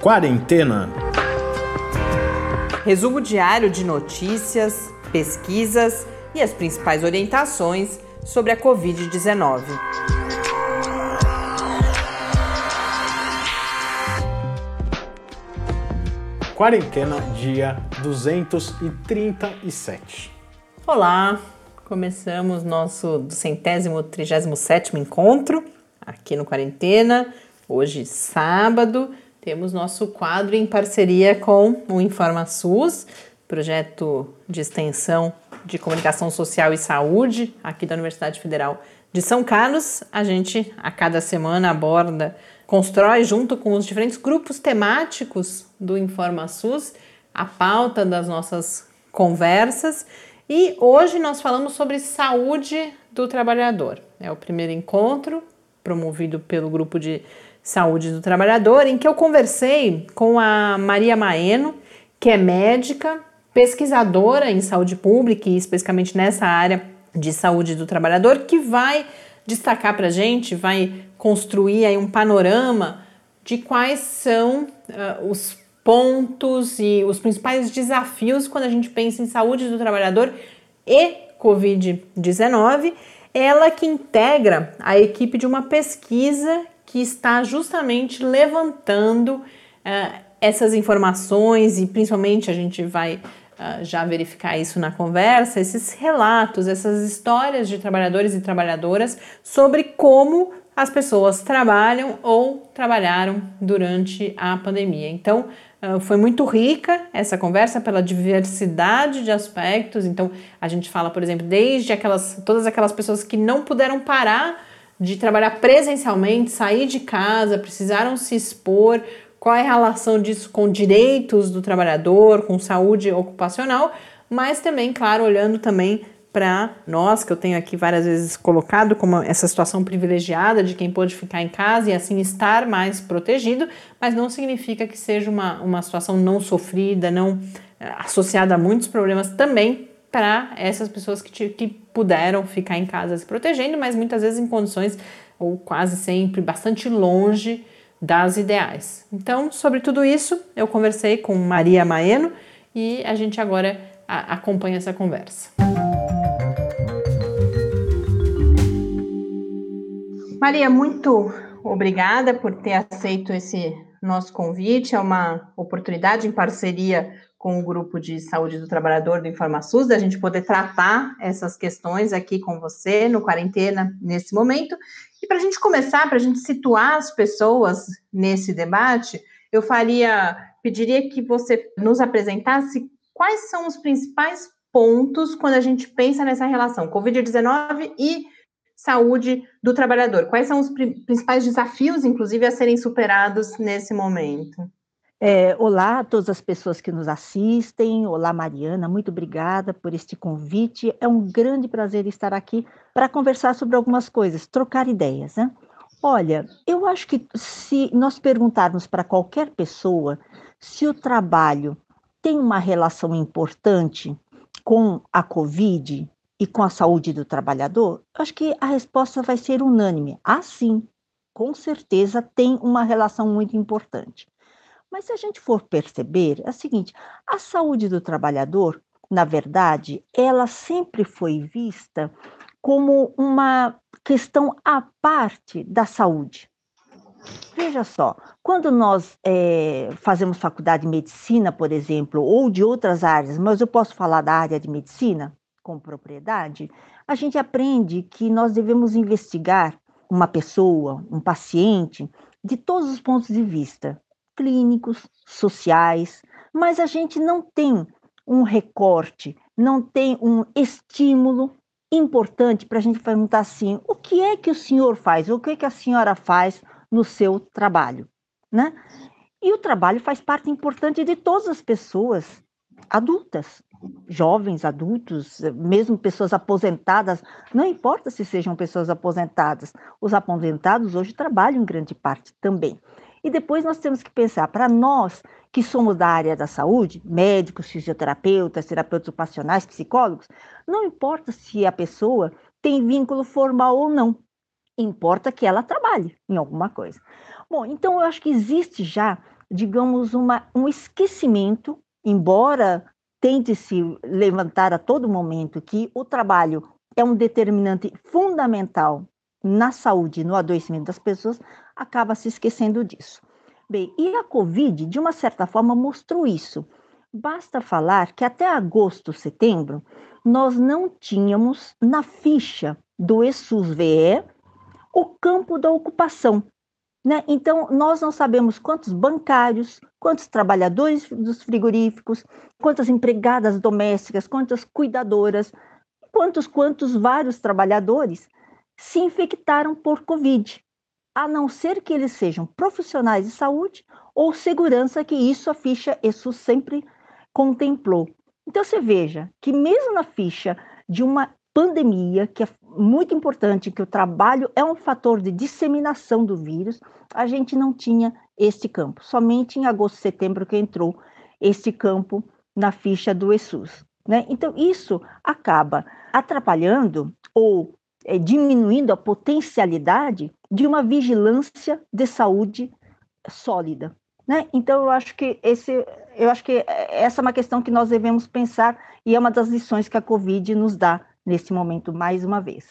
Quarentena. Resumo diário de notícias, pesquisas e as principais orientações sobre a Covid-19. Quarentena, dia 237. Olá, começamos nosso centésimo, trigésimo sétimo encontro aqui no Quarentena. Hoje, sábado, temos nosso quadro em parceria com o InformaSUS, projeto de extensão de comunicação social e saúde aqui da Universidade Federal de São Carlos. A gente, a cada semana, aborda, constrói junto com os diferentes grupos temáticos do InformaSUS a pauta das nossas conversas. E hoje nós falamos sobre saúde do trabalhador. É o primeiro encontro promovido pelo grupo de Saúde do Trabalhador, em que eu conversei com a Maria Maeno, que é médica, pesquisadora em saúde pública e especificamente nessa área de saúde do trabalhador, que vai destacar para a gente, vai construir aí um panorama de quais são uh, os pontos e os principais desafios quando a gente pensa em saúde do trabalhador e Covid-19. Ela que integra a equipe de uma pesquisa que está justamente levantando uh, essas informações e principalmente a gente vai uh, já verificar isso na conversa, esses relatos, essas histórias de trabalhadores e trabalhadoras sobre como as pessoas trabalham ou trabalharam durante a pandemia. Então, uh, foi muito rica essa conversa pela diversidade de aspectos. Então, a gente fala, por exemplo, desde aquelas todas aquelas pessoas que não puderam parar de trabalhar presencialmente, sair de casa, precisaram se expor, qual é a relação disso com direitos do trabalhador, com saúde ocupacional, mas também, claro, olhando também para nós, que eu tenho aqui várias vezes colocado como essa situação privilegiada de quem pôde ficar em casa e assim estar mais protegido, mas não significa que seja uma, uma situação não sofrida, não eh, associada a muitos problemas também para essas pessoas que, que puderam ficar em casa se protegendo, mas muitas vezes em condições, ou quase sempre, bastante longe das ideais. Então, sobre tudo isso, eu conversei com Maria Maeno e a gente agora a, acompanha essa conversa. Maria, muito obrigada por ter aceito esse nosso convite. É uma oportunidade em parceria com o grupo de saúde do trabalhador do InformaSUS, da gente poder tratar essas questões aqui com você no quarentena nesse momento. E para a gente começar, para a gente situar as pessoas nesse debate, eu faria, pediria que você nos apresentasse quais são os principais pontos quando a gente pensa nessa relação Covid-19 e saúde do trabalhador. Quais são os principais desafios, inclusive, a serem superados nesse momento? É, olá a todas as pessoas que nos assistem. Olá, Mariana, muito obrigada por este convite. É um grande prazer estar aqui para conversar sobre algumas coisas, trocar ideias. Né? Olha, eu acho que se nós perguntarmos para qualquer pessoa se o trabalho tem uma relação importante com a Covid e com a saúde do trabalhador, acho que a resposta vai ser unânime. Ah, sim, com certeza tem uma relação muito importante. Mas se a gente for perceber, é o seguinte: a saúde do trabalhador, na verdade, ela sempre foi vista como uma questão à parte da saúde. Veja só, quando nós é, fazemos faculdade de medicina, por exemplo, ou de outras áreas, mas eu posso falar da área de medicina com propriedade, a gente aprende que nós devemos investigar uma pessoa, um paciente, de todos os pontos de vista, clínicos, sociais, mas a gente não tem um recorte, não tem um estímulo importante para a gente perguntar assim: o que é que o senhor faz? O que é que a senhora faz no seu trabalho? Né? E o trabalho faz parte importante de todas as pessoas adultas, jovens, adultos, mesmo pessoas aposentadas, não importa se sejam pessoas aposentadas, os aposentados hoje trabalham em grande parte também. E depois nós temos que pensar, para nós que somos da área da saúde, médicos, fisioterapeutas, terapeutas ocupacionais, psicólogos, não importa se a pessoa tem vínculo formal ou não, importa que ela trabalhe em alguma coisa. Bom, então eu acho que existe já digamos, uma, um esquecimento, embora tente se levantar a todo momento que o trabalho é um determinante fundamental na saúde, no adoecimento das pessoas, acaba se esquecendo disso. Bem, e a Covid, de uma certa forma, mostrou isso. Basta falar que até agosto, setembro, nós não tínhamos na ficha do ESUS-VE o campo da ocupação. Né? Então, nós não sabemos quantos bancários, quantos trabalhadores dos frigoríficos, quantas empregadas domésticas, quantas cuidadoras, quantos, quantos vários trabalhadores se infectaram por Covid, a não ser que eles sejam profissionais de saúde ou segurança, que isso a ficha ESUS sempre contemplou. Então, você veja que mesmo na ficha de uma pandemia, que é muito importante, que o trabalho é um fator de disseminação do vírus, a gente não tinha este campo. Somente em agosto, setembro que entrou este campo na ficha do ESUS. Né? Então, isso acaba atrapalhando ou é, diminuindo a potencialidade de uma vigilância de saúde sólida. Né? Então, eu acho que esse, eu acho que essa é uma questão que nós devemos pensar e é uma das lições que a Covid nos dá nesse momento mais uma vez.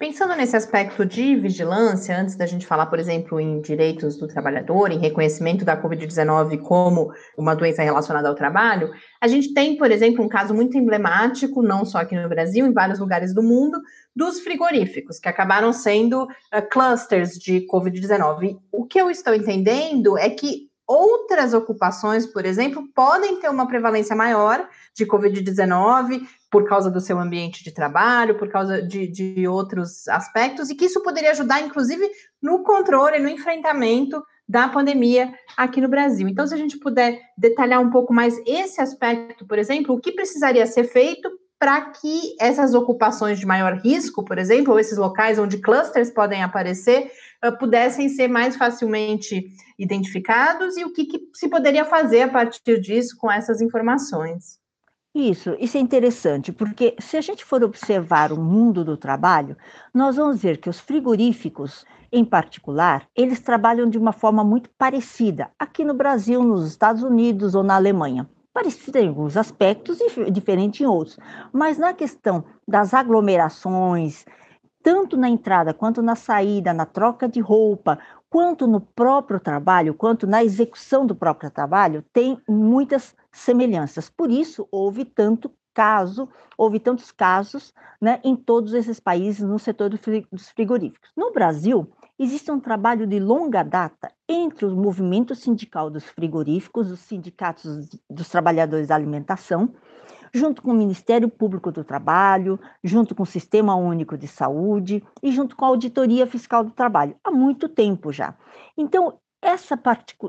Pensando nesse aspecto de vigilância, antes da gente falar, por exemplo, em direitos do trabalhador, em reconhecimento da Covid-19 como uma doença relacionada ao trabalho, a gente tem, por exemplo, um caso muito emblemático, não só aqui no Brasil, em vários lugares do mundo, dos frigoríficos, que acabaram sendo uh, clusters de Covid-19. O que eu estou entendendo é que outras ocupações, por exemplo, podem ter uma prevalência maior de Covid-19 por causa do seu ambiente de trabalho, por causa de, de outros aspectos, e que isso poderia ajudar, inclusive, no controle, no enfrentamento da pandemia aqui no Brasil. Então, se a gente puder detalhar um pouco mais esse aspecto, por exemplo, o que precisaria ser feito para que essas ocupações de maior risco, por exemplo, ou esses locais onde clusters podem aparecer, uh, pudessem ser mais facilmente identificados e o que, que se poderia fazer a partir disso com essas informações. Isso, isso é interessante, porque se a gente for observar o mundo do trabalho, nós vamos ver que os frigoríficos, em particular, eles trabalham de uma forma muito parecida aqui no Brasil, nos Estados Unidos ou na Alemanha. Parecida em alguns aspectos e diferente em outros. Mas na questão das aglomerações, tanto na entrada quanto na saída, na troca de roupa, quanto no próprio trabalho, quanto na execução do próprio trabalho, tem muitas semelhanças. Por isso, houve tanto caso, houve tantos casos né, em todos esses países no setor dos frigoríficos. No Brasil, existe um trabalho de longa data entre o movimento sindical dos frigoríficos, os sindicatos dos trabalhadores da alimentação, junto com o Ministério Público do Trabalho, junto com o Sistema Único de Saúde e junto com a Auditoria Fiscal do Trabalho, há muito tempo já. Então, essa,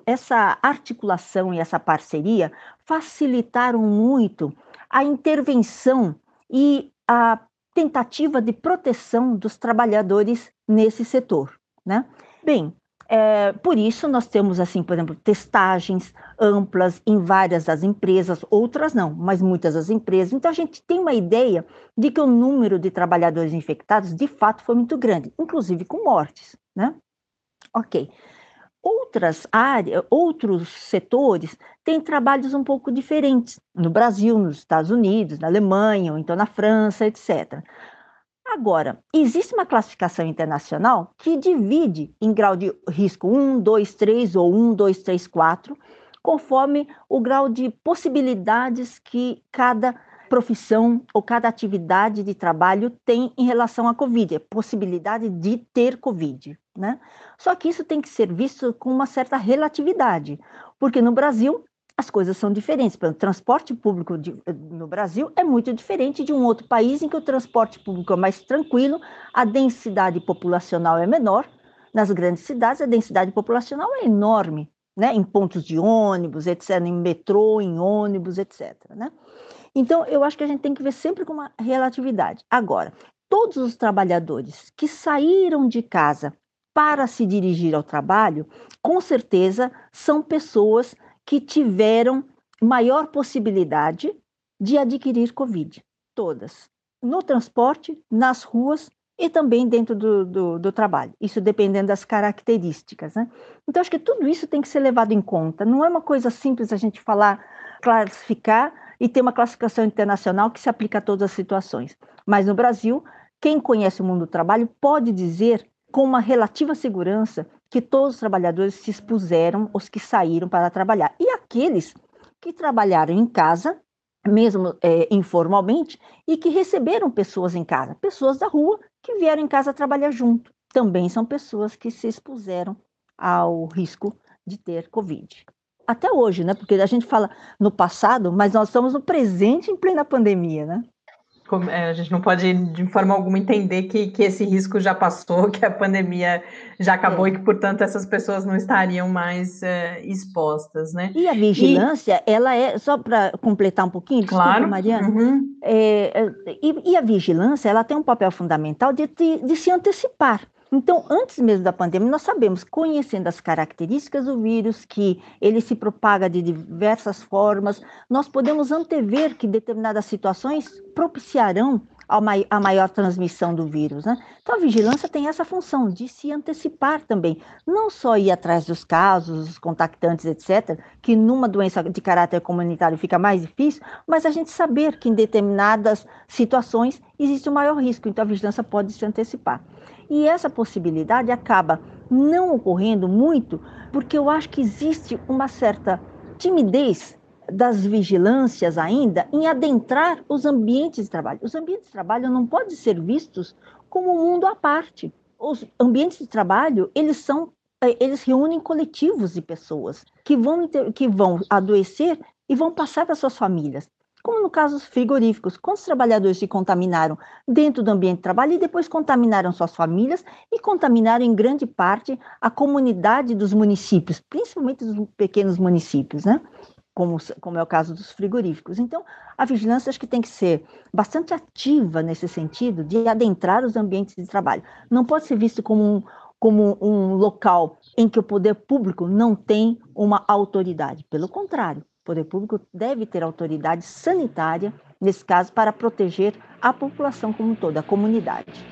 essa articulação e essa parceria facilitaram muito a intervenção e a tentativa de proteção dos trabalhadores nesse setor. Né? Bem, é, por isso, nós temos, assim, por exemplo, testagens amplas em várias das empresas, outras não, mas muitas das empresas. Então, a gente tem uma ideia de que o número de trabalhadores infectados, de fato, foi muito grande, inclusive com mortes, né? Ok. Outras áreas, outros setores têm trabalhos um pouco diferentes, no Brasil, nos Estados Unidos, na Alemanha, ou então na França, etc. Agora, existe uma classificação internacional que divide em grau de risco 1, 2, 3 ou 1, 2, 3, 4, conforme o grau de possibilidades que cada profissão ou cada atividade de trabalho tem em relação à Covid, a possibilidade de ter Covid. Né? Só que isso tem que ser visto com uma certa relatividade, porque no Brasil as coisas são diferentes. O transporte público de, no Brasil é muito diferente de um outro país em que o transporte público é mais tranquilo, a densidade populacional é menor. Nas grandes cidades, a densidade populacional é enorme, né? em pontos de ônibus, etc., em metrô, em ônibus, etc. Né? Então, eu acho que a gente tem que ver sempre com uma relatividade. Agora, todos os trabalhadores que saíram de casa para se dirigir ao trabalho, com certeza são pessoas que tiveram maior possibilidade de adquirir Covid. Todas. No transporte, nas ruas e também dentro do, do, do, trabalho, isso dependendo das características. Né? Então, acho que tudo isso tem que ser levado em conta. Não é uma coisa simples a gente falar, classificar e ter uma classificação internacional que se aplica a todas as situações. Mas no Brasil, quem conhece o mundo do trabalho pode dizer com uma relativa segurança que todos os trabalhadores se expuseram, os que saíram para trabalhar. E aqueles que trabalharam em casa, mesmo é, informalmente, e que receberam pessoas em casa, pessoas da rua que vieram em casa trabalhar junto. Também são pessoas que se expuseram ao risco de ter Covid. Até hoje, né? Porque a gente fala no passado, mas nós estamos no presente em plena pandemia, né? É, a gente não pode, de forma alguma, entender que, que esse risco já passou, que a pandemia já acabou é. e que, portanto, essas pessoas não estariam mais é, expostas, né? E a vigilância, e... ela é, só para completar um pouquinho, desculpa, claro. Mariana, uhum. é, é, e, e, a vigilância, ela tem um papel fundamental de, de, de se antecipar. Então, antes mesmo da pandemia, nós sabemos, conhecendo as características do vírus, que ele se propaga de diversas formas, nós podemos antever que determinadas situações propiciarão a maior transmissão do vírus. Né? Então, a vigilância tem essa função de se antecipar também, não só ir atrás dos casos, os contactantes, etc., que numa doença de caráter comunitário fica mais difícil, mas a gente saber que em determinadas situações existe um maior risco, então a vigilância pode se antecipar. E essa possibilidade acaba não ocorrendo muito, porque eu acho que existe uma certa timidez das vigilâncias ainda em adentrar os ambientes de trabalho. Os ambientes de trabalho não podem ser vistos como um mundo à parte. Os ambientes de trabalho, eles são eh, eles reúnem coletivos de pessoas que vão, que vão adoecer e vão passar para suas famílias como no caso dos frigoríficos, quantos trabalhadores se contaminaram dentro do ambiente de trabalho e depois contaminaram suas famílias e contaminaram em grande parte a comunidade dos municípios, principalmente dos pequenos municípios, né? Como, como é o caso dos frigoríficos. Então, a vigilância acho que tem que ser bastante ativa nesse sentido de adentrar os ambientes de trabalho. Não pode ser visto como um, como um local em que o poder público não tem uma autoridade. Pelo contrário, o poder público deve ter autoridade sanitária, nesse caso, para proteger a população como um todo, a comunidade.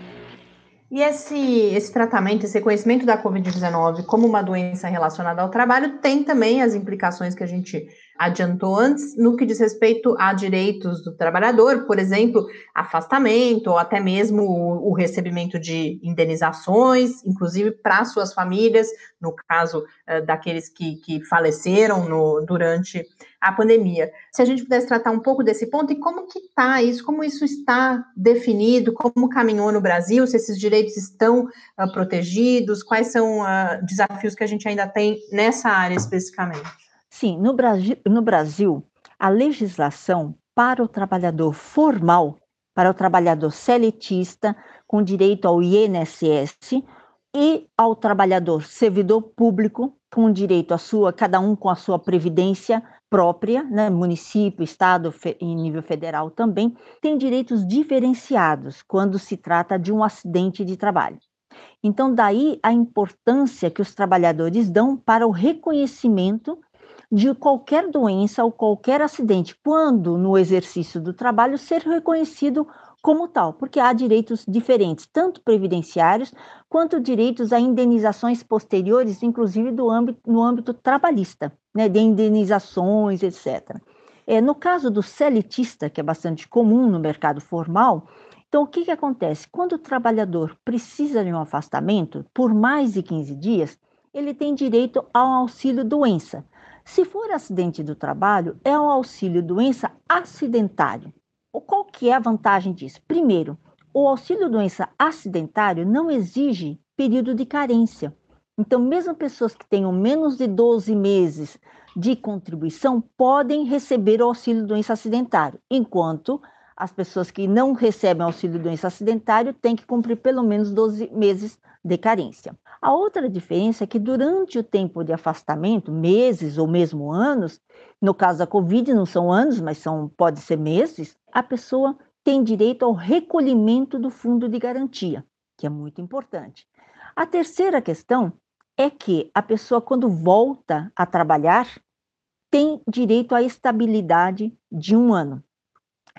E esse, esse tratamento, esse conhecimento da Covid-19 como uma doença relacionada ao trabalho tem também as implicações que a gente adiantou antes no que diz respeito a direitos do trabalhador, por exemplo, afastamento ou até mesmo o, o recebimento de indenizações, inclusive para suas famílias, no caso uh, daqueles que, que faleceram no, durante a pandemia. Se a gente pudesse tratar um pouco desse ponto e como que está isso, como isso está definido, como caminhou no Brasil, se esses direitos estão uh, protegidos, quais são uh, desafios que a gente ainda tem nessa área especificamente? Sim, no Brasil, no Brasil, a legislação para o trabalhador formal, para o trabalhador seletista, com direito ao INSS, e ao trabalhador servidor público, com direito a sua, cada um com a sua previdência própria, né, município, estado em nível federal também, tem direitos diferenciados quando se trata de um acidente de trabalho. Então, daí a importância que os trabalhadores dão para o reconhecimento de qualquer doença ou qualquer acidente, quando no exercício do trabalho ser reconhecido como tal, porque há direitos diferentes, tanto previdenciários quanto direitos a indenizações posteriores, inclusive do âmbito, no âmbito trabalhista, né, de indenizações, etc. É, no caso do seletista, que é bastante comum no mercado formal, então o que, que acontece? Quando o trabalhador precisa de um afastamento por mais de 15 dias, ele tem direito ao auxílio doença. Se for acidente do trabalho, é um auxílio doença acidentário. Qual que é a vantagem disso? Primeiro, o auxílio doença acidentário não exige período de carência. Então, mesmo pessoas que tenham menos de 12 meses de contribuição podem receber o auxílio doença acidentário, enquanto as pessoas que não recebem auxílio doença acidentário têm que cumprir pelo menos 12 meses de carência. A outra diferença é que durante o tempo de afastamento, meses ou mesmo anos, no caso da Covid não são anos, mas são pode ser meses, a pessoa tem direito ao recolhimento do fundo de garantia, que é muito importante. A terceira questão é que a pessoa quando volta a trabalhar tem direito à estabilidade de um ano.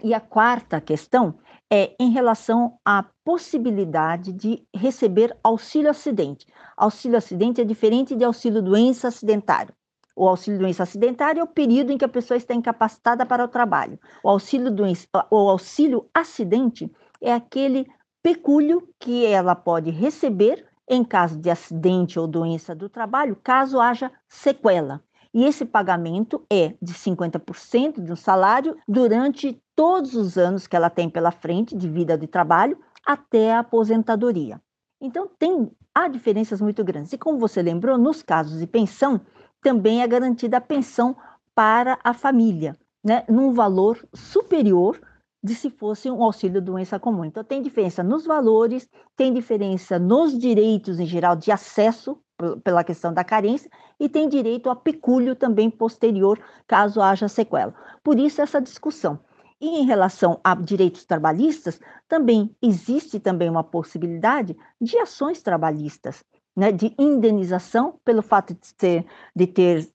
E a quarta questão é em relação à possibilidade de receber auxílio acidente. Auxílio acidente é diferente de auxílio doença acidentário. O auxílio doença acidentária é o período em que a pessoa está incapacitada para o trabalho. O auxílio doença, o auxílio acidente é aquele pecúlio que ela pode receber em caso de acidente ou doença do trabalho, caso haja sequela. E esse pagamento é de 50% do salário durante todos os anos que ela tem pela frente de vida de trabalho até a aposentadoria. Então tem há diferenças muito grandes. E como você lembrou, nos casos de pensão, também é garantida a pensão para a família, né, num valor superior de se fosse um auxílio doença comum. Então tem diferença nos valores, tem diferença nos direitos em geral de acesso pela questão da carência e tem direito a pecúlio também posterior, caso haja sequela. Por isso essa discussão. E em relação a direitos trabalhistas, também existe também uma possibilidade de ações trabalhistas né, de indenização pelo fato de ter, de ter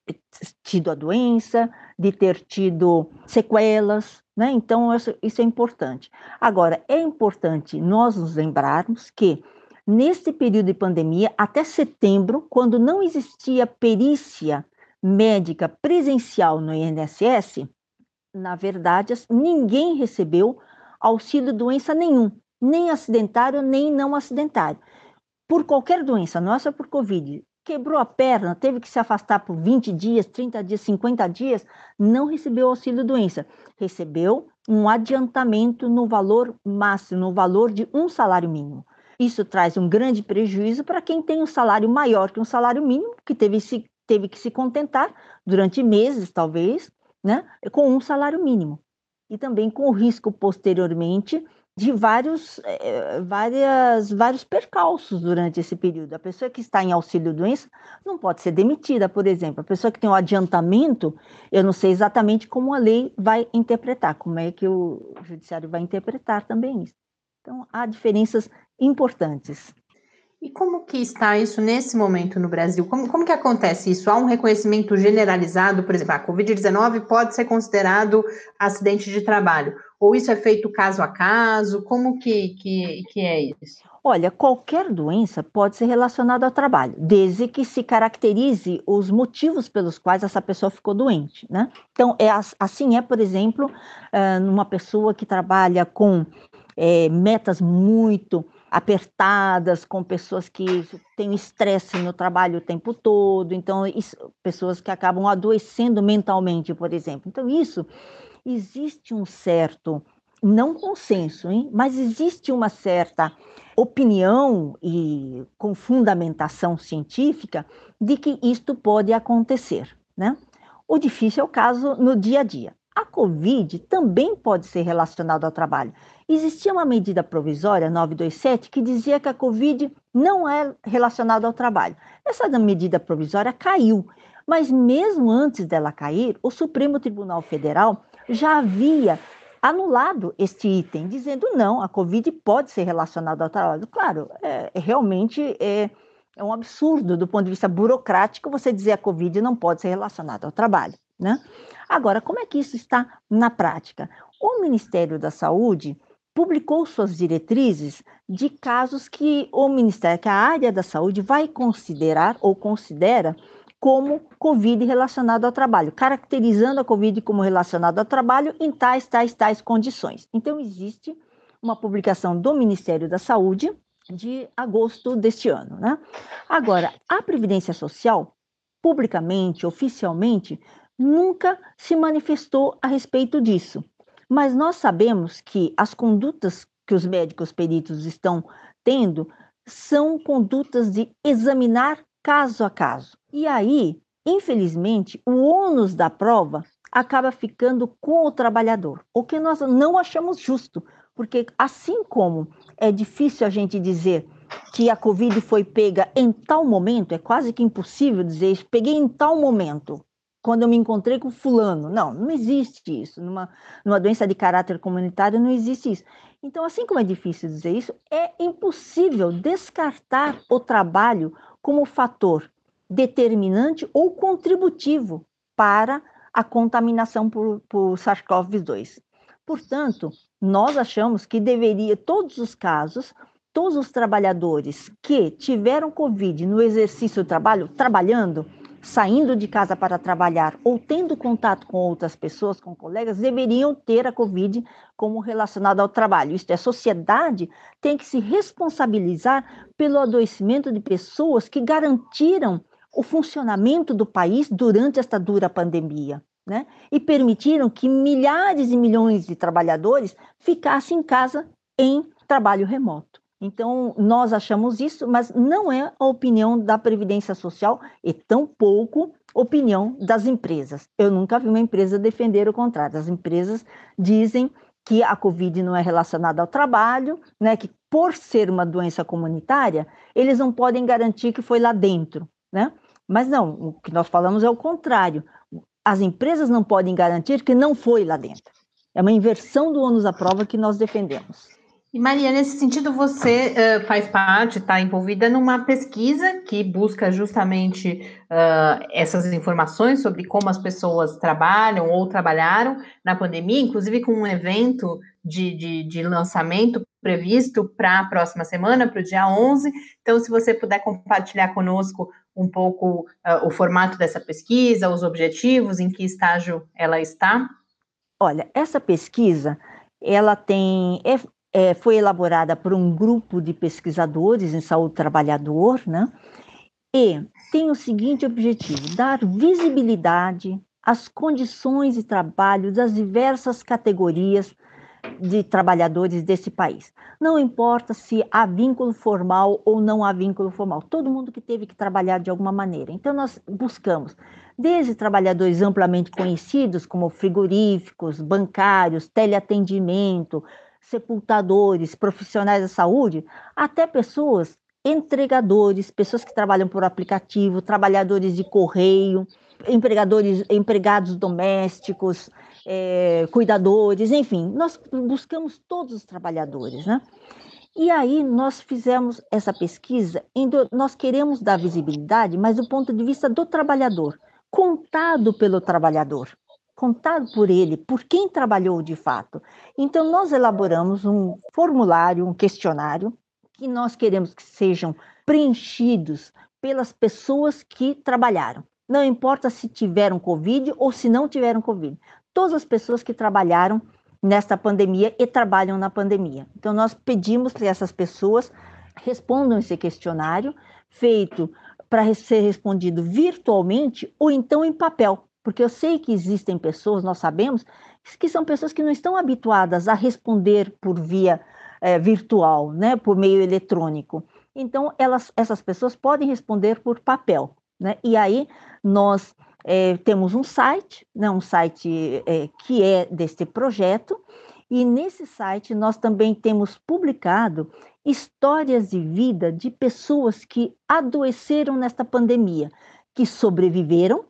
tido a doença, de ter tido sequelas, né? Então, isso, isso é importante. Agora, é importante nós nos lembrarmos que, neste período de pandemia, até setembro, quando não existia perícia médica presencial no INSS, na verdade, ninguém recebeu auxílio doença nenhum, nem acidentário, nem não acidentário por qualquer doença, não é só por Covid, quebrou a perna, teve que se afastar por 20 dias, 30 dias, 50 dias, não recebeu auxílio doença. Recebeu um adiantamento no valor máximo, no valor de um salário mínimo. Isso traz um grande prejuízo para quem tem um salário maior que um salário mínimo, que teve, se, teve que se contentar durante meses, talvez, né, com um salário mínimo. E também com o risco posteriormente de vários, é, várias, vários percalços durante esse período. A pessoa que está em auxílio-doença não pode ser demitida, por exemplo. A pessoa que tem um adiantamento, eu não sei exatamente como a lei vai interpretar, como é que o judiciário vai interpretar também isso. Então, há diferenças importantes. E como que está isso nesse momento no Brasil? Como, como que acontece isso? Há um reconhecimento generalizado, por exemplo, a Covid-19 pode ser considerado acidente de trabalho, ou isso é feito caso a caso? Como que, que, que é isso? Olha, qualquer doença pode ser relacionada ao trabalho, desde que se caracterize os motivos pelos quais essa pessoa ficou doente, né? Então, é, assim é, por exemplo, eh, numa pessoa que trabalha com é, metas muito apertadas, com pessoas que têm estresse no trabalho o tempo todo, então isso, pessoas que acabam adoecendo mentalmente, por exemplo. Então isso existe um certo não consenso, hein? mas existe uma certa opinião e com fundamentação científica de que isto pode acontecer, né? O difícil é o caso no dia a dia. A Covid também pode ser relacionada ao trabalho. Existia uma medida provisória, 927, que dizia que a Covid não é relacionada ao trabalho. Essa medida provisória caiu, mas mesmo antes dela cair, o Supremo Tribunal Federal já havia anulado este item, dizendo não, a Covid pode ser relacionada ao trabalho. Claro, é, é, realmente é, é um absurdo do ponto de vista burocrático você dizer a Covid não pode ser relacionada ao trabalho. Né? Agora, como é que isso está na prática? O Ministério da Saúde publicou suas diretrizes de casos que o Ministério, que a área da saúde vai considerar ou considera como Covid relacionado ao trabalho, caracterizando a Covid como relacionado ao trabalho em tais, tais, tais condições. Então, existe uma publicação do Ministério da Saúde de agosto deste ano. Né? Agora, a Previdência Social, publicamente, oficialmente, nunca se manifestou a respeito disso. Mas nós sabemos que as condutas que os médicos peritos estão tendo são condutas de examinar caso a caso. E aí, infelizmente, o ônus da prova acaba ficando com o trabalhador, o que nós não achamos justo, porque assim como é difícil a gente dizer que a Covid foi pega em tal momento, é quase que impossível dizer isso, peguei em tal momento, quando eu me encontrei com fulano. Não, não existe isso. Numa, numa doença de caráter comunitário não existe isso. Então, assim como é difícil dizer isso, é impossível descartar o trabalho como fator determinante ou contributivo para a contaminação por, por SARS-CoV-2. Portanto, nós achamos que deveria, todos os casos, todos os trabalhadores que tiveram Covid no exercício do trabalho, trabalhando, saindo de casa para trabalhar ou tendo contato com outras pessoas, com colegas, deveriam ter a Covid como relacionada ao trabalho. Isto é, a sociedade tem que se responsabilizar pelo adoecimento de pessoas que garantiram o funcionamento do país durante esta dura pandemia. Né? E permitiram que milhares e milhões de trabalhadores ficassem em casa em trabalho remoto. Então, nós achamos isso, mas não é a opinião da Previdência Social e tampouco opinião das empresas. Eu nunca vi uma empresa defender o contrário. As empresas dizem que a Covid não é relacionada ao trabalho, né, que por ser uma doença comunitária, eles não podem garantir que foi lá dentro, né? Mas não, o que nós falamos é o contrário. As empresas não podem garantir que não foi lá dentro. É uma inversão do ônus à prova que nós defendemos. E Maria, nesse sentido, você uh, faz parte, está envolvida numa pesquisa que busca justamente uh, essas informações sobre como as pessoas trabalham ou trabalharam na pandemia, inclusive com um evento de, de, de lançamento previsto para a próxima semana, para o dia 11. Então, se você puder compartilhar conosco um pouco uh, o formato dessa pesquisa, os objetivos, em que estágio ela está. Olha, essa pesquisa ela tem é, foi elaborada por um grupo de pesquisadores em saúde trabalhador, né? E tem o seguinte objetivo: dar visibilidade às condições de trabalho das diversas categorias de trabalhadores desse país. Não importa se há vínculo formal ou não há vínculo formal, todo mundo que teve que trabalhar de alguma maneira. Então, nós buscamos desde trabalhadores amplamente conhecidos, como frigoríficos, bancários, teleatendimento, sepultadores, profissionais da saúde, até pessoas entregadores, pessoas que trabalham por aplicativo, trabalhadores de correio, empregadores, empregados domésticos, é, cuidadores, enfim, nós buscamos todos os trabalhadores, né? E aí nós fizemos essa pesquisa, indo, nós queremos dar visibilidade, mas do ponto de vista do trabalhador, contado pelo trabalhador contado por ele, por quem trabalhou de fato. Então, nós elaboramos um formulário, um questionário, que nós queremos que sejam preenchidos pelas pessoas que trabalharam. Não importa se tiveram Covid ou se não tiveram Covid. Todas as pessoas que trabalharam nesta pandemia e trabalham na pandemia. Então, nós pedimos que essas pessoas respondam esse questionário, feito para ser respondido virtualmente ou então em papel. Porque eu sei que existem pessoas, nós sabemos, que são pessoas que não estão habituadas a responder por via é, virtual, né, por meio eletrônico. Então, elas, essas pessoas podem responder por papel. Né? E aí, nós é, temos um site, né, um site é, que é deste projeto, e nesse site nós também temos publicado histórias de vida de pessoas que adoeceram nesta pandemia, que sobreviveram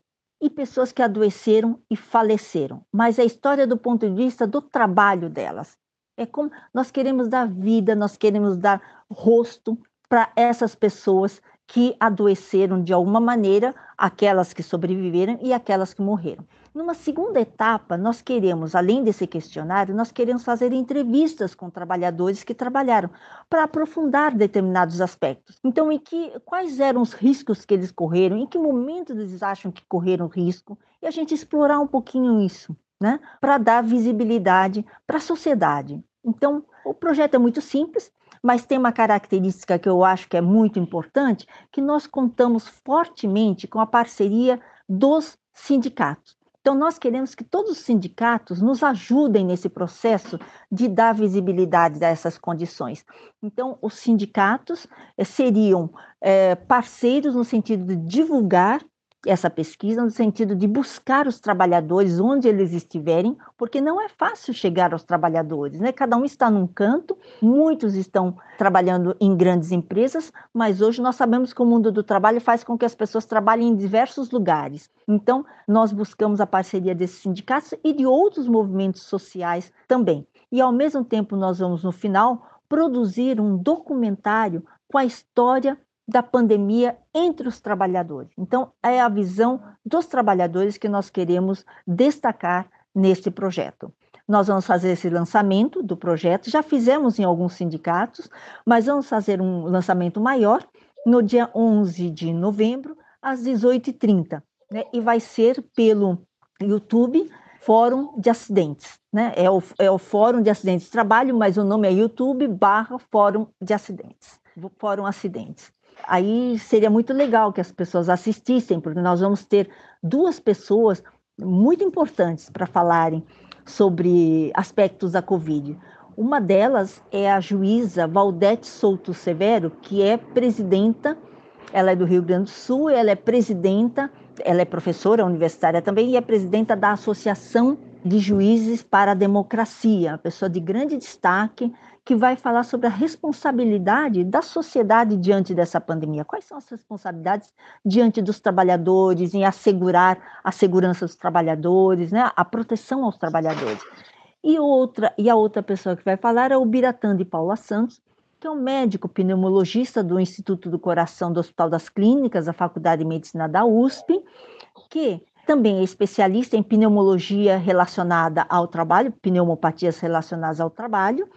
e pessoas que adoeceram e faleceram, mas é a história do ponto de vista do trabalho delas. É como nós queremos dar vida, nós queremos dar rosto para essas pessoas que adoeceram de alguma maneira, aquelas que sobreviveram e aquelas que morreram. Numa segunda etapa, nós queremos, além desse questionário, nós queremos fazer entrevistas com trabalhadores que trabalharam para aprofundar determinados aspectos. Então, em que quais eram os riscos que eles correram, em que momento eles acham que correram risco, e a gente explorar um pouquinho isso, né, para dar visibilidade para a sociedade. Então, o projeto é muito simples, mas tem uma característica que eu acho que é muito importante, que nós contamos fortemente com a parceria dos sindicatos. Então, nós queremos que todos os sindicatos nos ajudem nesse processo de dar visibilidade a essas condições. Então, os sindicatos eh, seriam é, parceiros no sentido de divulgar essa pesquisa no sentido de buscar os trabalhadores onde eles estiverem, porque não é fácil chegar aos trabalhadores, né? Cada um está num canto, muitos estão trabalhando em grandes empresas, mas hoje nós sabemos que o mundo do trabalho faz com que as pessoas trabalhem em diversos lugares. Então, nós buscamos a parceria desses sindicatos e de outros movimentos sociais também. E ao mesmo tempo nós vamos no final produzir um documentário com a história da pandemia entre os trabalhadores. Então, é a visão dos trabalhadores que nós queremos destacar neste projeto. nós vamos fazer esse lançamento do projeto. Já fizemos em alguns sindicatos, mas vamos fazer um lançamento maior no dia 11 de novembro, às 18h30. Né? E vai ser pelo YouTube Fórum de Acidentes. Né? É, o, é o Fórum de Acidentes de Trabalho, mas o nome é YouTube barra Fórum de Acidentes. Fórum Acidentes. Aí seria muito legal que as pessoas assistissem, porque nós vamos ter duas pessoas muito importantes para falarem sobre aspectos da Covid. Uma delas é a juíza Valdete Souto Severo, que é presidenta, ela é do Rio Grande do Sul, ela é presidenta, ela é professora universitária também e é presidenta da Associação de Juízes para a Democracia, uma pessoa de grande destaque que vai falar sobre a responsabilidade da sociedade diante dessa pandemia. Quais são as responsabilidades diante dos trabalhadores, em assegurar a segurança dos trabalhadores, né, a proteção aos trabalhadores. E, outra, e a outra pessoa que vai falar é o Biratã de Paula Santos, que é um médico pneumologista do Instituto do Coração do Hospital das Clínicas, da Faculdade de Medicina da USP, que também é especialista em pneumologia relacionada ao trabalho, pneumopatias relacionadas ao trabalho,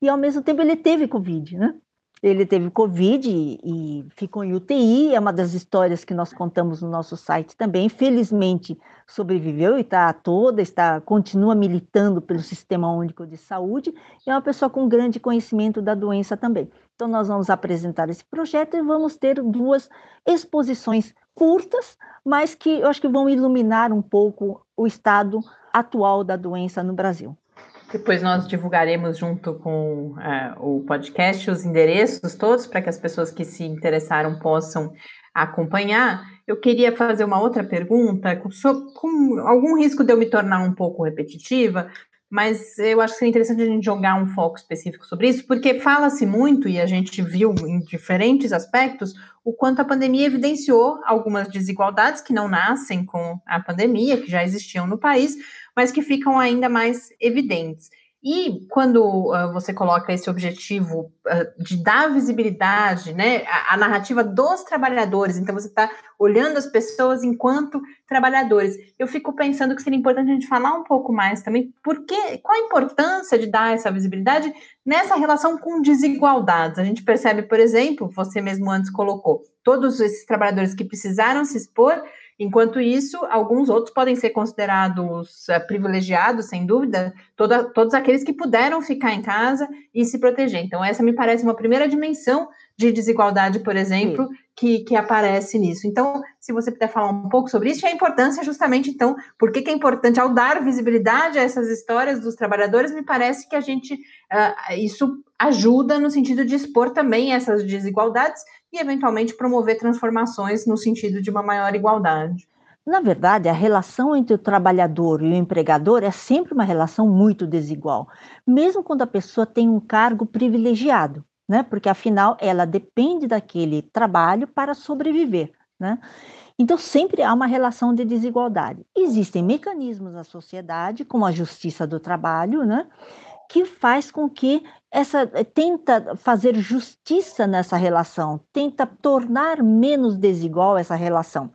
e ao mesmo tempo ele teve Covid, né? Ele teve Covid e, e, ficou em UTI, é uma das histórias que nós contamos no nosso site também. Felizmente sobreviveu e está toda, está, continua militando pelo Sistema Único de Saúde, e é uma pessoa com grande conhecimento da doença também. Então, nós vamos apresentar esse projeto e vamos ter duas exposições curtas, mas que eu acho que vão iluminar um pouco o estado atual da doença no Brasil. Depois nós divulgaremos junto com é, o podcast os endereços todos para que as pessoas que se interessaram possam acompanhar. Eu queria fazer uma outra pergunta, com, com algum risco de eu me tornar um pouco repetitiva, mas eu acho que seria interessante a gente jogar um foco específico sobre isso, porque fala-se muito, e a gente viu em diferentes aspectos, o quanto a pandemia evidenciou algumas desigualdades que não nascem com a pandemia, que já existiam no país, mas que ficam ainda mais evidentes. E quando uh, você coloca esse objetivo uh, de dar visibilidade, né, a, a, narrativa dos trabalhadores, então você está olhando as pessoas enquanto trabalhadores, eu fico pensando que seria importante a gente falar um pouco mais também, porque qual a importância de dar essa visibilidade nessa relação com desigualdades? A gente percebe, por exemplo, você mesmo antes colocou, todos esses trabalhadores que precisaram se expor Enquanto isso, alguns outros podem ser considerados uh, privilegiados, sem dúvida, toda, todos aqueles que puderam ficar em casa e se proteger. Então, essa me parece uma primeira dimensão de desigualdade, por exemplo, que, que aparece nisso. Então, se você puder falar um pouco sobre isso, e a importância justamente, então, por que é importante, ao dar visibilidade a essas histórias dos trabalhadores, me parece que a gente, uh, isso ajuda no sentido de expor também essas desigualdades e, eventualmente, promover transformações no sentido de uma maior igualdade. Na verdade, a relação entre o trabalhador e o empregador é sempre uma relação muito desigual, mesmo quando a pessoa tem um cargo privilegiado, né? Porque afinal ela depende daquele trabalho para sobreviver, né? Então sempre há uma relação de desigualdade. Existem mecanismos na sociedade, como a justiça do trabalho, né? que faz com que essa tenta fazer justiça nessa relação, tenta tornar menos desigual essa relação.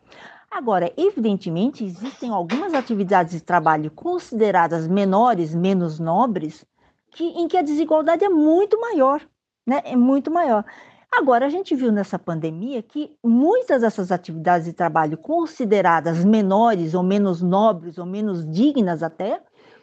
Agora, evidentemente, existem algumas atividades de trabalho consideradas menores, menos nobres, que, em que a desigualdade é muito maior, né? É muito maior. Agora, a gente viu nessa pandemia que muitas dessas atividades de trabalho consideradas menores ou menos nobres ou menos dignas até,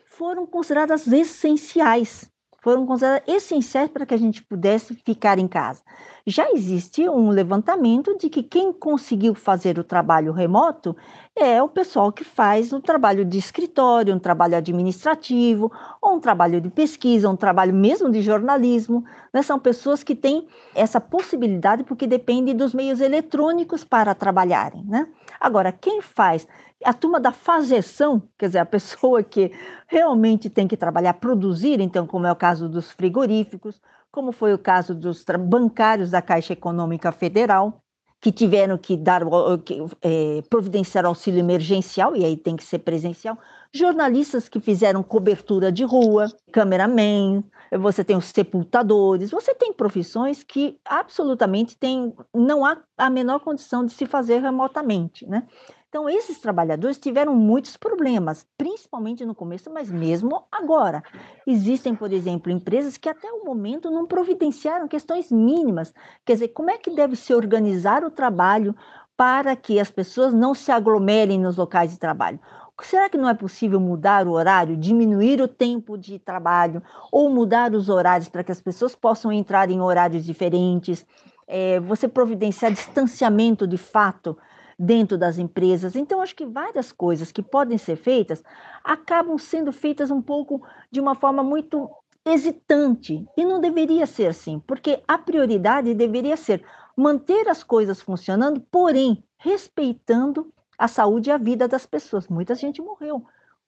foram consideradas essenciais, foram consideradas essenciais para que a gente pudesse ficar em casa. Já existe um levantamento de que quem conseguiu fazer o trabalho remoto é o pessoal que faz um trabalho de escritório, um trabalho administrativo, ou um trabalho de pesquisa, um trabalho mesmo de jornalismo. Né? São pessoas que têm essa possibilidade porque dependem dos meios eletrônicos para trabalharem. Né? Agora, quem faz a turma da fazeção, quer dizer, a pessoa que realmente tem que trabalhar, produzir, então, como é o caso dos frigoríficos, como foi o caso dos bancários da Caixa Econômica Federal, que tiveram que dar que, é, providenciar auxílio emergencial, e aí tem que ser presencial, jornalistas que fizeram cobertura de rua, cameraman, você tem os sepultadores, você tem profissões que absolutamente tem, não há a menor condição de se fazer remotamente, né? Então, esses trabalhadores tiveram muitos problemas, principalmente no começo, mas mesmo agora. Existem, por exemplo, empresas que até o momento não providenciaram questões mínimas. Quer dizer, como é que deve se organizar o trabalho para que as pessoas não se aglomerem nos locais de trabalho? Será que não é possível mudar o horário, diminuir o tempo de trabalho, ou mudar os horários para que as pessoas possam entrar em horários diferentes? É, você providenciar distanciamento de fato dentro das empresas. Então, acho que várias coisas que podem ser feitas acabam sendo feitas um pouco de uma forma muito hesitante. E não deveria ser assim, porque a prioridade deveria ser manter as coisas funcionando, porém respeitando a saúde e a vida das pessoas. Muita gente morreu.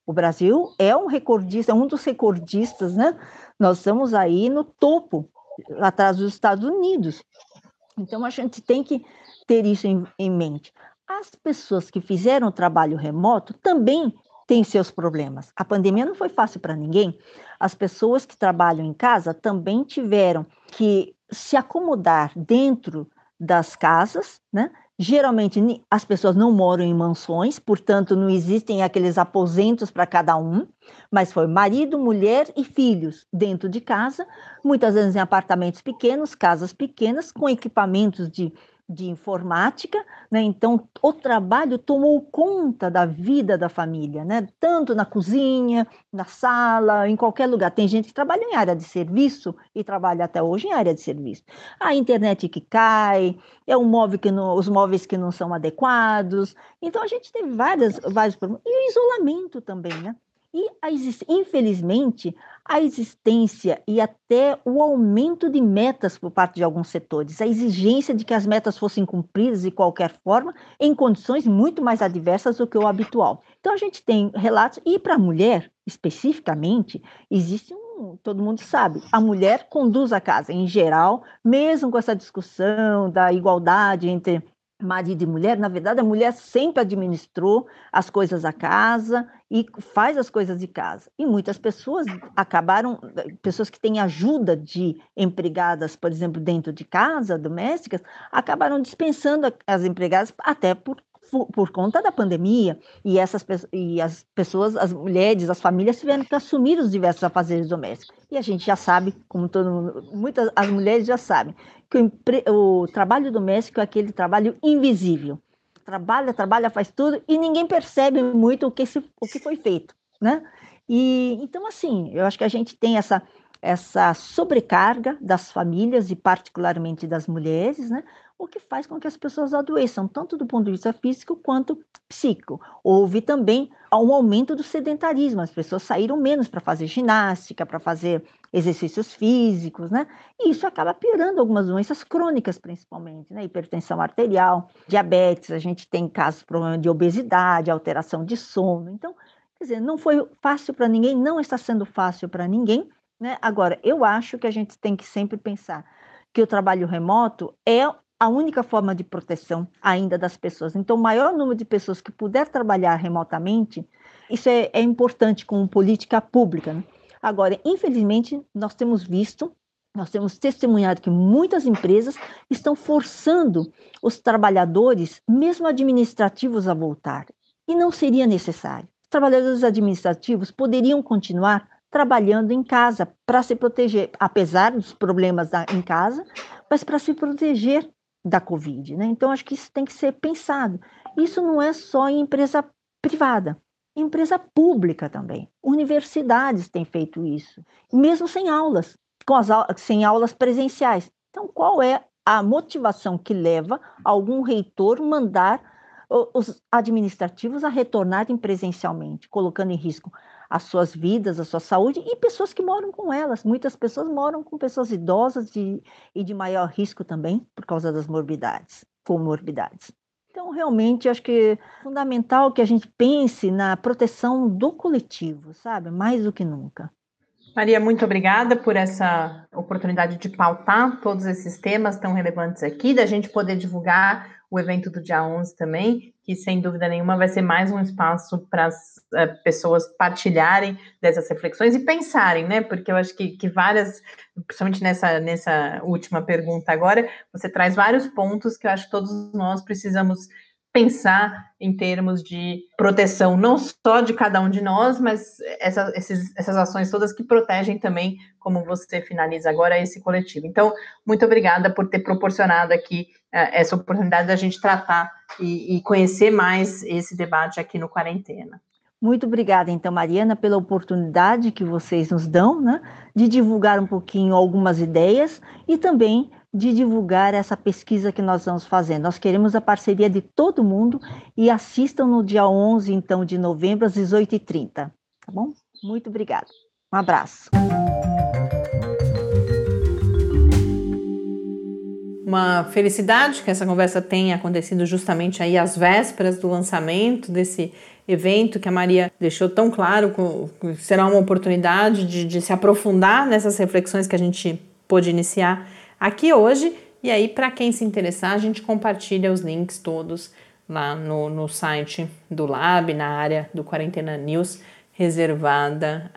O Brasil é um recordista, um dos recordistas, né? Nós estamos aí no topo, atrás dos Estados Unidos. Então a gente tem que ter isso em, em mente. As pessoas que fizeram o trabalho remoto também têm seus problemas. A pandemia não foi fácil para ninguém. As pessoas que trabalham em casa também tiveram que se acomodar dentro das casas, né? Geralmente as pessoas não moram em mansões, portanto não existem aqueles aposentos para cada um, mas foi marido, mulher e filhos dentro de casa, muitas vezes em apartamentos pequenos, casas pequenas, com equipamentos de de informática, né? Então o trabalho tomou conta da vida da família, né? Tanto na cozinha, na sala, em qualquer lugar. Tem gente que trabalha em área de serviço e trabalha até hoje em área de serviço. A internet que cai, é um móvel que não, os móveis que não são adequados. Então a gente teve várias, vários problemas. E o isolamento também, né? E, a, infelizmente, a existência e até o aumento de metas por parte de alguns setores, a exigência de que as metas fossem cumpridas de qualquer forma, em condições muito mais adversas do que o habitual. Então, a gente tem relatos, e para a mulher, especificamente, existe um, todo mundo sabe, a mulher conduz a casa, em geral, mesmo com essa discussão da igualdade entre marido e mulher, na verdade, a mulher sempre administrou as coisas da casa e faz as coisas de casa. E muitas pessoas acabaram, pessoas que têm ajuda de empregadas, por exemplo, dentro de casa, domésticas, acabaram dispensando as empregadas até por por conta da pandemia e essas e as pessoas, as mulheres, as famílias tiveram que assumir os diversos afazeres domésticos. E a gente já sabe, como todo mundo, muitas as mulheres já sabem, que o, o trabalho doméstico é aquele trabalho invisível. Trabalha, trabalha, faz tudo e ninguém percebe muito o que, se, o que foi feito, né? E então assim, eu acho que a gente tem essa essa sobrecarga das famílias e particularmente das mulheres, né? O que faz com que as pessoas adoeçam, tanto do ponto de vista físico quanto psíquico. Houve também um aumento do sedentarismo, as pessoas saíram menos para fazer ginástica, para fazer exercícios físicos, né? E isso acaba piorando algumas doenças crônicas, principalmente, né? Hipertensão arterial, diabetes, a gente tem casos de obesidade, alteração de sono. Então, quer dizer, não foi fácil para ninguém, não está sendo fácil para ninguém, né? Agora, eu acho que a gente tem que sempre pensar que o trabalho remoto é a única forma de proteção ainda das pessoas. Então, o maior número de pessoas que puder trabalhar remotamente, isso é, é importante como política pública. Né? Agora, infelizmente, nós temos visto, nós temos testemunhado que muitas empresas estão forçando os trabalhadores, mesmo administrativos, a voltar. E não seria necessário. Os trabalhadores administrativos poderiam continuar trabalhando em casa para se proteger, apesar dos problemas da, em casa, mas para se proteger da Covid. Né? Então, acho que isso tem que ser pensado. Isso não é só em empresa privada, empresa pública também. Universidades têm feito isso, mesmo sem aulas, com as, sem aulas presenciais. Então, qual é a motivação que leva algum reitor mandar os administrativos a retornarem presencialmente, colocando em risco as suas vidas, a sua saúde e pessoas que moram com elas. Muitas pessoas moram com pessoas idosas de, e de maior risco também por causa das morbidades, comorbidades. Então, realmente, acho que é fundamental que a gente pense na proteção do coletivo, sabe? Mais do que nunca. Maria, muito obrigada por essa oportunidade de pautar todos esses temas tão relevantes aqui, da gente poder divulgar o evento do dia 11 também, que sem dúvida nenhuma vai ser mais um espaço para as é, pessoas partilharem dessas reflexões e pensarem, né? Porque eu acho que, que várias, principalmente nessa, nessa última pergunta agora, você traz vários pontos que eu acho que todos nós precisamos pensar em termos de proteção, não só de cada um de nós, mas essa, esses, essas ações todas que protegem também, como você finaliza agora, esse coletivo. Então, muito obrigada por ter proporcionado aqui uh, essa oportunidade da gente tratar e, e conhecer mais esse debate aqui no Quarentena. Muito obrigada, então, Mariana, pela oportunidade que vocês nos dão, né, de divulgar um pouquinho algumas ideias e também de divulgar essa pesquisa que nós vamos fazendo. Nós queremos a parceria de todo mundo e assistam no dia 11, então, de novembro, às 18h30, tá bom? Muito obrigada. Um abraço. Uma felicidade que essa conversa tenha acontecido justamente aí às vésperas do lançamento desse evento que a Maria deixou tão claro, será uma oportunidade de, de se aprofundar nessas reflexões que a gente pôde iniciar aqui hoje. E aí, para quem se interessar, a gente compartilha os links todos lá no, no site do Lab, na área do Quarentena News, reservada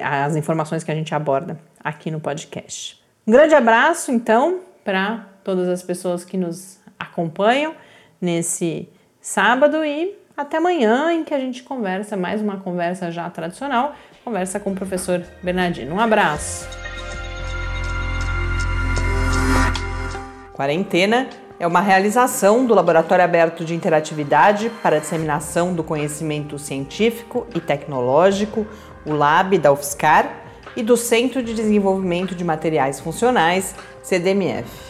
as informações que a gente aborda aqui no podcast. Um grande abraço, então, para todas as pessoas que nos acompanham nesse sábado e até amanhã, em que a gente conversa mais uma conversa já tradicional, conversa com o professor Bernardino. Um abraço. Quarentena é uma realização do Laboratório Aberto de Interatividade para a Disseminação do Conhecimento Científico e Tecnológico, o LAB da UFSCar, e do Centro de Desenvolvimento de Materiais Funcionais, CDMF